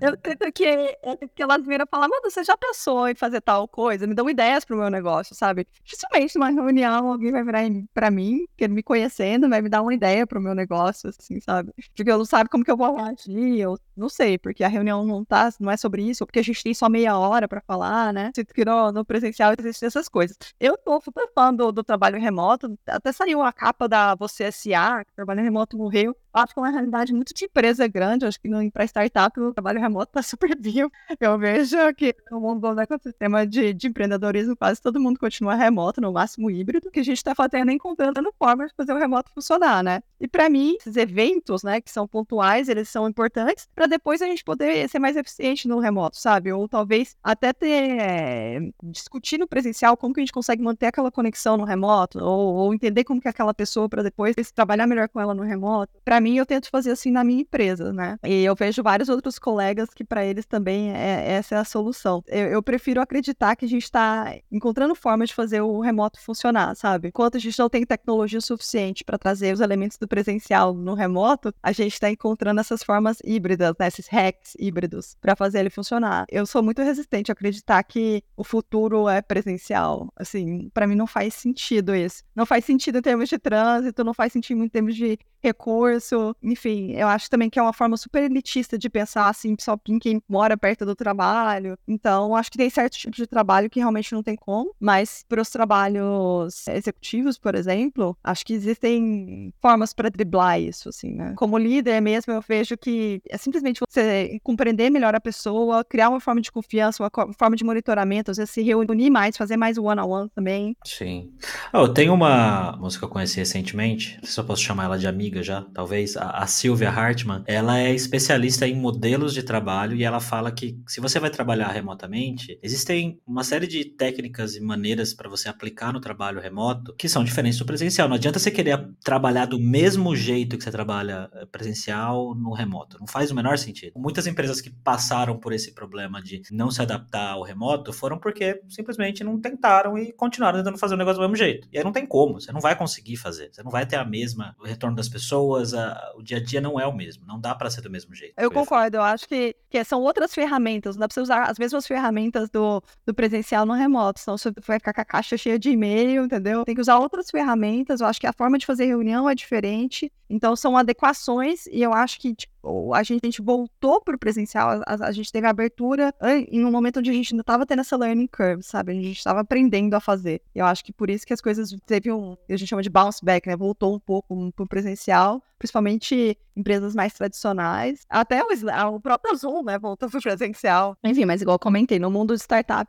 Speaker 3: É eu sinto que, que elas viram falam, mano, você já pensou em fazer tal coisa? Me dão ideias pro meu negócio, sabe? Dificilmente numa reunião alguém vai virar pra mim, me conhecendo, vai me dar uma ideia pro meu negócio, assim, sabe? Porque eu não sabe como que eu vou agir, eu não sei, porque a reunião não tá, não é sobre isso, porque a gente tem só meia hora pra falar, né? Sinto que no, no presencial existem essas coisas. Eu tô super fã do, do trabalho remoto, até saiu a capa da Você S.A., que trabalho remoto morreu. Acho que é uma realidade muito de empresa grande. Acho que para startup o trabalho remoto está super vivo. Eu vejo que no mundo do ecossistema de, de empreendedorismo, quase todo mundo continua remoto, no máximo híbrido, que a gente está fazendo encontrando formas de fazer o remoto funcionar, né? E para mim, esses eventos, né, que são pontuais, eles são importantes para depois a gente poder ser mais eficiente no remoto, sabe? Ou talvez até ter é, discutir no presencial como que a gente consegue manter aquela conexão no remoto, ou, ou entender como que é aquela pessoa para depois trabalhar melhor com ela no remoto. Para mim mim, eu tento fazer assim na minha empresa, né? E eu vejo vários outros colegas que para eles também é, essa é a solução. Eu, eu prefiro acreditar que a gente está encontrando formas de fazer o remoto funcionar, sabe? Enquanto a gente não tem tecnologia suficiente para trazer os elementos do presencial no remoto, a gente está encontrando essas formas híbridas, né? esses hacks híbridos, para fazer ele funcionar. Eu sou muito resistente a acreditar que o futuro é presencial. Assim, para mim não faz sentido isso. Não faz sentido em termos de trânsito, não faz sentido em termos de recurso, enfim, eu acho também que é uma forma super elitista de pensar assim, só em quem mora perto do trabalho. Então, acho que tem certos tipos de trabalho que realmente não tem como, mas para os trabalhos executivos, por exemplo, acho que existem formas para driblar isso, assim, né? Como líder mesmo, eu vejo que é simplesmente você compreender melhor a pessoa, criar uma forma de confiança, uma forma de monitoramento, às vezes se reunir mais, fazer mais one-on-one -on -one também.
Speaker 1: Sim. Oh, tem uma música que eu conheci recentemente, se eu posso chamar ela de amiga amiga já, talvez, a, a Sylvia Hartman, ela é especialista em modelos de trabalho e ela fala que se você vai trabalhar remotamente, existem uma série de técnicas e maneiras para você aplicar no trabalho remoto que são diferentes do presencial. Não adianta você querer trabalhar do mesmo jeito que você trabalha eh, presencial no remoto. Não faz o menor sentido. Muitas empresas que passaram por esse problema de não se adaptar ao remoto foram porque simplesmente não tentaram e continuaram tentando fazer o negócio do mesmo jeito. E aí não tem como, você não vai conseguir fazer. Você não vai ter a mesma retorno das pessoas pessoas, a, o dia a dia não é o mesmo, não dá para ser do mesmo jeito.
Speaker 3: Eu concordo, eu acho que, que são outras ferramentas, não dá pra você usar as mesmas ferramentas do, do presencial no remoto, senão você vai ficar com a caixa cheia de e-mail, entendeu? Tem que usar outras ferramentas, eu acho que a forma de fazer reunião é diferente, então são adequações e eu acho que, tipo, a gente, a gente voltou para o presencial, a, a, gente teve a abertura em um momento onde a gente ainda estava tendo essa learning curve, sabe? A gente estava aprendendo a fazer. Eu acho que por isso que as coisas teve um, a gente chama de bounce back, né? Voltou um pouco para o presencial, principalmente empresas mais tradicionais. Até o, o próprio Zoom, né? Voltou para o presencial. Enfim, mas igual comentei, no mundo de startup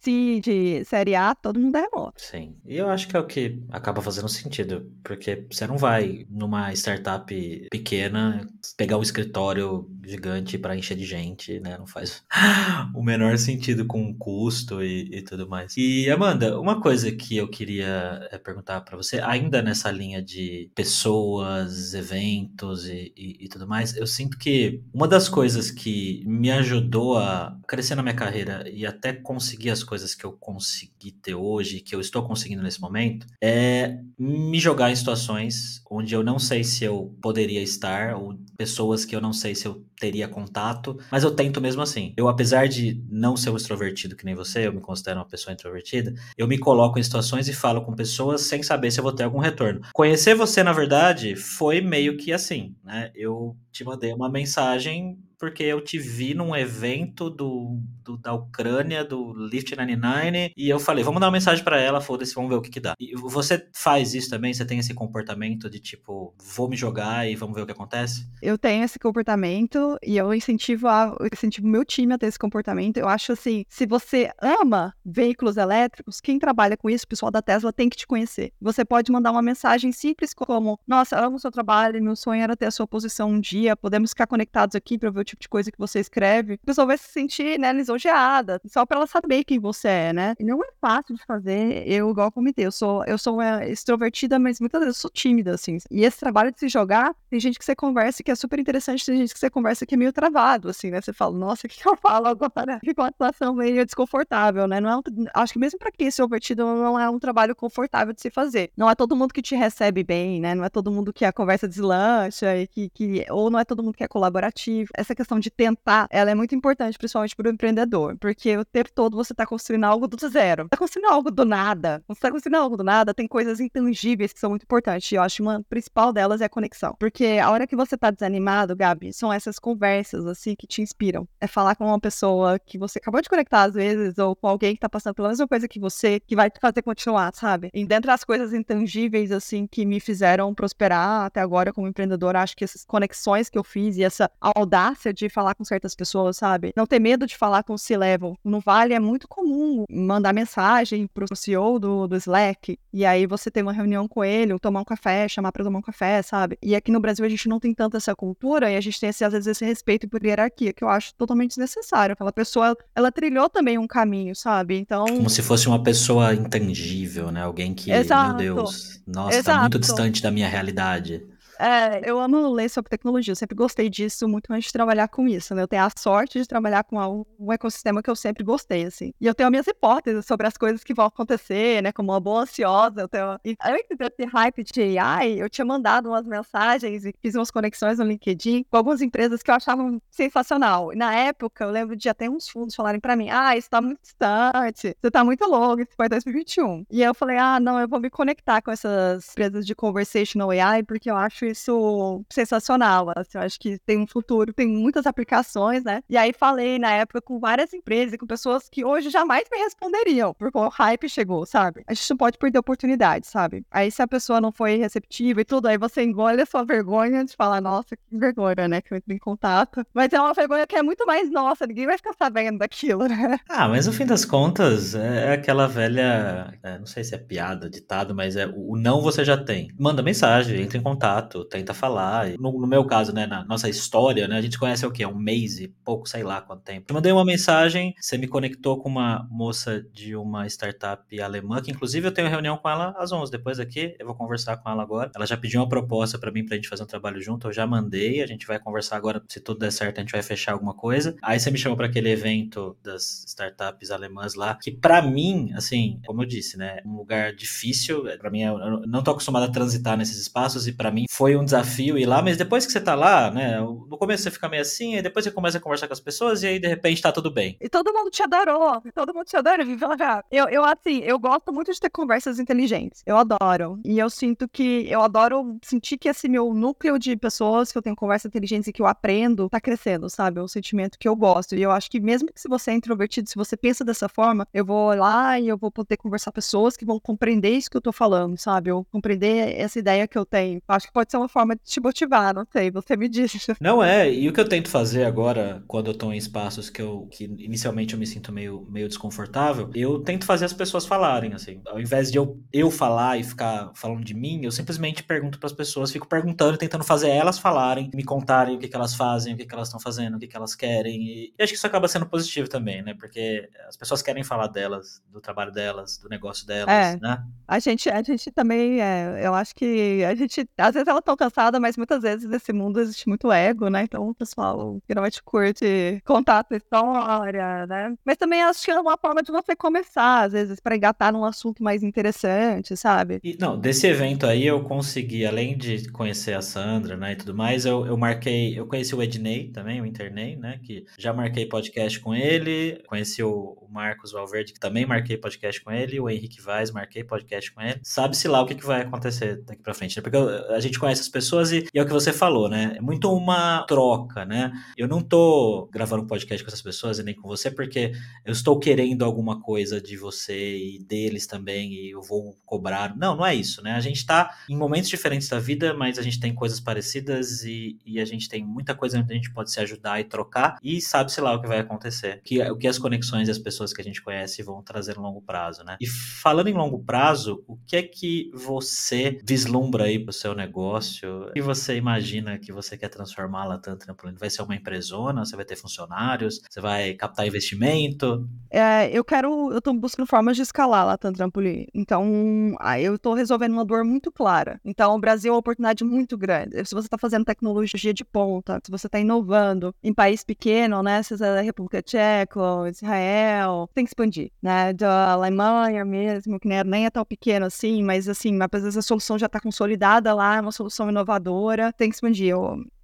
Speaker 3: seed, série A, todo mundo é remoto.
Speaker 1: Sim. E eu acho que é o que acaba fazendo sentido, porque você não vai numa startup pequena pegar o escritório gigante para encher de gente, né? Não faz o menor sentido com o custo e, e, tudo mais. E Amanda, uma coisa que eu queria é, perguntar para você, ainda nessa linha de pessoas, eventos e, e, e, tudo mais, eu sinto que uma das coisas que me ajudou a crescer na minha carreira e até conseguir as coisas que eu consegui ter hoje, que eu estou conseguindo nesse momento, é me jogar em situações onde eu não sei se eu poderia estar ou pessoas que eu não sei se eu teria contato, mas eu tento mesmo assim. Eu, apesar de não ser um extrovertido que nem você, eu me considero uma pessoa introvertida, eu me coloco em situações e falo com pessoas sem saber se eu vou ter algum retorno. Conhecer você, na verdade, foi meio que assim, né? Eu te mandei uma mensagem porque eu te vi num evento do, do da Ucrânia, do Lift 99, e eu falei, vamos dar uma mensagem para ela, foda-se, vamos ver o que que dá. E você faz isso também? Você tem esse comportamento de tipo, vou me jogar e vamos ver o que acontece?
Speaker 3: Eu tenho esse comportamento e eu incentivo a, incentivo meu time a ter esse comportamento. Eu acho assim, se você ama veículos elétricos, quem trabalha com isso, o pessoal da Tesla tem que te conhecer. Você pode mandar uma mensagem simples como, nossa, amo o seu trabalho, meu sonho era ter a sua posição um dia, podemos ficar conectados aqui para ver o tipo de coisa que você escreve, a pessoa vai se sentir, né, lisonjeada, só para ela saber quem você é, né? E não é fácil de fazer, eu, igual comentei, eu sou, eu sou extrovertida, mas muitas vezes eu sou tímida, assim. E esse trabalho de se jogar, tem gente que você conversa que é super interessante, tem gente que você conversa que é meio travado, assim, né? Você fala, nossa, o que, eu falo agora? Fica uma situação meio desconfortável, né? Não é um, acho que mesmo para quem é extrovertido, não é um trabalho confortável de se fazer. Não é todo mundo que te recebe bem, né? Não é todo mundo que a conversa deslancha e que, que ou não é todo mundo que é colaborativo. Essa questão de tentar, ela é muito importante, principalmente para o empreendedor, porque o tempo todo você está construindo algo do zero. Está construindo algo do nada. Você está construindo algo do nada, tem coisas intangíveis que são muito importantes. E eu acho que uma principal delas é a conexão. Porque a hora que você está desanimado, Gabi, são essas conversas, assim, que te inspiram. É falar com uma pessoa que você acabou de conectar, às vezes, ou com alguém que está passando pela mesma coisa que você, que vai te fazer continuar, sabe? E dentre as coisas intangíveis, assim, que me fizeram prosperar até agora como empreendedor, acho que essas conexões que eu fiz e essa audácia de falar com certas pessoas, sabe? Não ter medo de falar com o C-Level. No Vale é muito comum mandar mensagem pro CEO do, do Slack, e aí você ter uma reunião com ele, ou tomar um café, chamar pra tomar um café, sabe? E aqui no Brasil a gente não tem tanto essa cultura, e a gente tem, esse, às vezes, esse respeito por hierarquia, que eu acho totalmente desnecessário. Aquela pessoa, ela trilhou também um caminho, sabe? Então...
Speaker 1: Como se fosse uma pessoa intangível, né? Alguém que, Exato. meu Deus, nossa, Exato. tá muito distante da minha realidade.
Speaker 3: É, eu amo ler sobre tecnologia, eu sempre gostei disso, muito antes de trabalhar com isso, né? Eu tenho a sorte de trabalhar com um ecossistema que eu sempre gostei, assim. E eu tenho minhas hipóteses sobre as coisas que vão acontecer, né? Como uma boa ansiosa, eu tenho... E antes desse hype de AI, eu tinha mandado umas mensagens e fiz umas conexões no LinkedIn com algumas empresas que eu achava sensacional. E na época, eu lembro de até uns fundos falarem para mim, ah, isso tá muito distante, você tá muito longo, isso foi 2021. E eu falei, ah, não, eu vou me conectar com essas empresas de conversational AI, porque eu acho isso sensacional. Assim, eu acho que tem um futuro, tem muitas aplicações, né? E aí falei na época com várias empresas, com pessoas que hoje jamais me responderiam, porque o hype chegou, sabe? A gente não pode perder oportunidade, sabe? Aí se a pessoa não foi receptiva e tudo, aí você engole a sua vergonha de falar, nossa, que vergonha, né? Que eu entrei em contato. Mas é uma vergonha que é muito mais nossa, ninguém vai ficar sabendo daquilo, né?
Speaker 1: Ah, mas no fim das contas, é aquela velha. É, não sei se é piada, ditado, mas é o não você já tem. Manda mensagem, entra em contato, tenta falar. No, no meu caso, né, na nossa história, né, a gente conhece o quê? Um mês e pouco, sei lá quanto tempo. Eu mandei uma mensagem, você me conectou com uma moça de uma startup alemã, que inclusive eu tenho reunião com ela às 11 depois aqui, eu vou conversar com ela agora. Ela já pediu uma proposta para mim pra gente fazer um trabalho junto, eu já mandei, a gente vai conversar agora, se tudo der certo, a gente vai fechar alguma coisa. Aí você me chamou para aquele evento das startups alemãs lá, que para mim, assim, como eu disse, né, um lugar difícil, para mim eu não tô acostumado a transitar nesses espaços e para mim foi um desafio ir lá, mas depois que você tá lá, né, no começo você fica meio assim, e depois você começa a conversar com as pessoas e aí de repente tá tudo bem.
Speaker 3: E todo mundo te adorou, todo mundo te adora, Vivi Eu, eu assim, eu gosto muito de ter conversas inteligentes. Eu adoro. E eu sinto que eu adoro sentir que esse meu núcleo de pessoas que eu tenho conversas inteligentes e que eu aprendo tá crescendo, sabe? É um sentimento que eu gosto. E eu acho que mesmo que se você é introvertido, se você pensa dessa forma, eu vou lá e eu vou poder conversar com pessoas que vão compreender isso que eu tô falando, sabe? Compreender essa ideia que eu tenho. Acho que pode ser uma forma de te motivar, não sei, você me diz.
Speaker 1: Não é, e o que eu tento fazer agora, quando eu tô em espaços que eu que inicialmente eu me sinto meio, meio desconfortável, eu tento fazer as pessoas falarem, assim. Ao invés de eu, eu falar e ficar falando de mim, eu simplesmente pergunto para as pessoas, fico perguntando, tentando fazer elas falarem, me contarem o que, que elas fazem, o que, que elas estão fazendo, o que, que elas querem. E, e acho que isso acaba sendo positivo também, né? Porque as pessoas querem falar delas, do trabalho delas, do negócio delas, é, né?
Speaker 3: A gente, a gente também, é, eu acho que a gente, às vezes ela tá cansada, mas muitas vezes nesse mundo existe muito ego, né? Então o pessoal geralmente curte contar a história, né? Mas também acho que é uma forma de você começar, às vezes, para engatar num assunto mais interessante, sabe?
Speaker 1: E, não, desse evento aí eu consegui, além de conhecer a Sandra, né, e tudo mais, eu, eu marquei, eu conheci o Ednei também, o Internei, né, que já marquei podcast com ele, conheci o, o Marcos Valverde, que também marquei podcast com ele, o Henrique Vaz, marquei podcast com ele. Sabe-se lá o que, que vai acontecer daqui pra frente, né? Porque a gente conhece as pessoas e, e, é o que você falou, né? É muito uma troca, né? Eu não tô gravando um podcast com essas pessoas e nem com você porque eu estou querendo alguma coisa de você e deles também e eu vou cobrar. Não, não é isso, né? A gente tá em momentos diferentes da vida, mas a gente tem coisas parecidas e, e a gente tem muita coisa onde a gente pode se ajudar e trocar e sabe-se lá o que vai acontecer. Que, o que as conexões e as pessoas que a gente conhece vão trazer no longo prazo, né? E falando em longo prazo, o que é que você vislumbra aí pro seu negócio? O que você imagina que você quer transformar a Latam Trampoline? Vai ser uma empresona? Você vai ter funcionários? Você vai captar investimento?
Speaker 3: É, eu quero, eu tô buscando formas de escalar a Latam Trampoline. Então, eu tô resolvendo uma dor muito clara. Então, o Brasil é uma oportunidade muito grande. Se você está fazendo tecnologia de ponta, se você está inovando em país pequeno, né? Se é República Tcheca, Israel, tem que expandir, né? Da Alemanha mesmo, que nem é tão pequeno assim, mas assim, às vezes a solução já está consolidada lá, é uma solução inovadora, tem que expandir.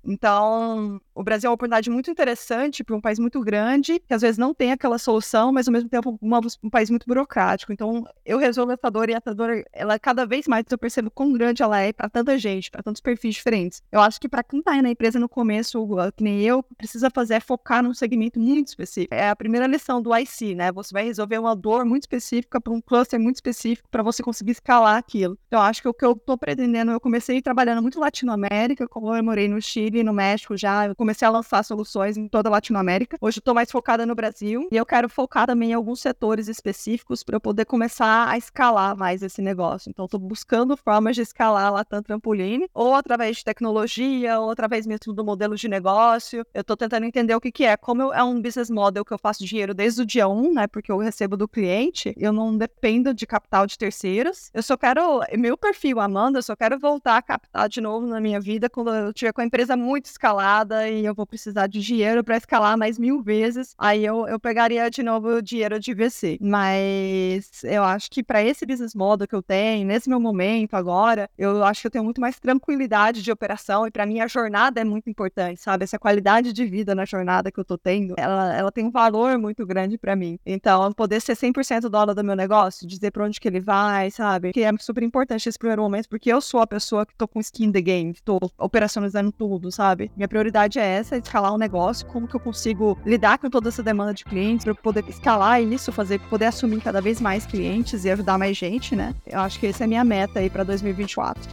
Speaker 3: Então, o Brasil é uma oportunidade muito interessante para um país muito grande, que às vezes não tem aquela solução, mas ao mesmo tempo uma, um país muito burocrático. Então, eu resolvo essa dor e essa dor, ela cada vez mais eu percebo quão grande ela é para tanta gente, para tantos perfis diferentes. Eu acho que para quem está aí na empresa no começo, que nem eu, precisa fazer é focar num segmento muito específico. É a primeira lição do IC, né? Você vai resolver uma dor muito específica para um cluster muito específico para você conseguir escalar aquilo. Então, acho que o que eu estou pretendendo, eu comecei trabalhando muito Latinoamérica, como eu morei no Chile, no México já, eu comecei a lançar soluções em toda a Latinoamérica. Hoje tô mais focada no Brasil e eu quero focar também em alguns setores específicos para eu poder começar a escalar mais esse negócio. Então, estou buscando formas de escalar a Latam Trampoline, ou através de tecnologia, ou através mesmo do modelo de negócio. Eu estou tentando entender o que, que é. Como eu, é um business model que eu faço dinheiro desde o dia 1, né? Porque eu recebo do cliente, eu não dependo de capital de terceiros. Eu só quero, meu perfil, Amanda, eu só quero voltar a captar de novo na minha vida quando eu tiver com a empresa muito escalada e eu vou precisar de dinheiro para escalar mais mil vezes. Aí eu, eu pegaria de novo o dinheiro de VC. Mas eu acho que para esse business model que eu tenho, nesse meu momento agora, eu acho que eu tenho muito mais tranquilidade de operação e para mim a jornada é muito importante, sabe? Essa qualidade de vida na jornada que eu tô tendo, ela, ela tem um valor muito grande para mim. Então, poder ser 100% dólar do meu negócio, dizer para onde que ele vai, sabe? Que é super importante esse primeiro momento, porque eu sou a pessoa que tô com skin in the game, que tô operacionalizando tudo, sabe? Minha prioridade é essa, escalar o um negócio, como que eu consigo lidar com toda essa demanda de clientes para poder escalar isso, fazer, poder assumir cada vez mais clientes e ajudar mais gente, né? Eu acho que essa é a minha meta aí para 2024.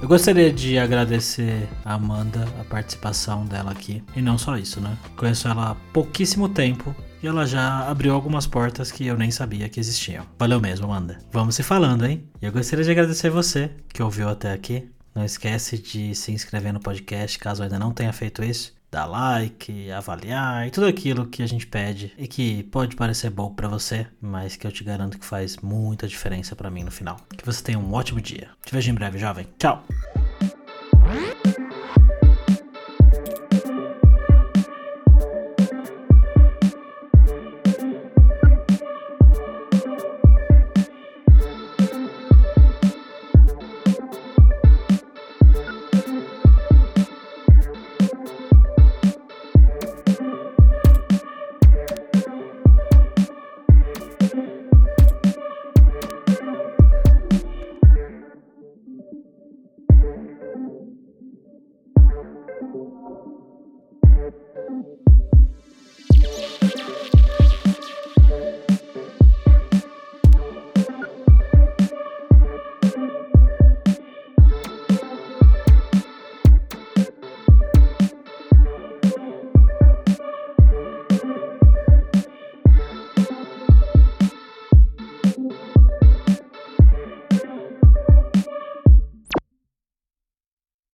Speaker 1: Eu gostaria de agradecer a Amanda a participação dela aqui. E não só isso, né? Conheço ela há pouquíssimo tempo e ela já abriu algumas portas que eu nem sabia que existiam. Valeu mesmo, Amanda. Vamos se falando, hein? E eu gostaria de agradecer você que ouviu até aqui. Não esquece de se inscrever no podcast caso ainda não tenha feito isso. Dar like, avaliar e tudo aquilo que a gente pede e que pode parecer bom para você, mas que eu te garanto que faz muita diferença para mim no final. Que você tenha um ótimo dia. Te vejo em breve, jovem. Tchau!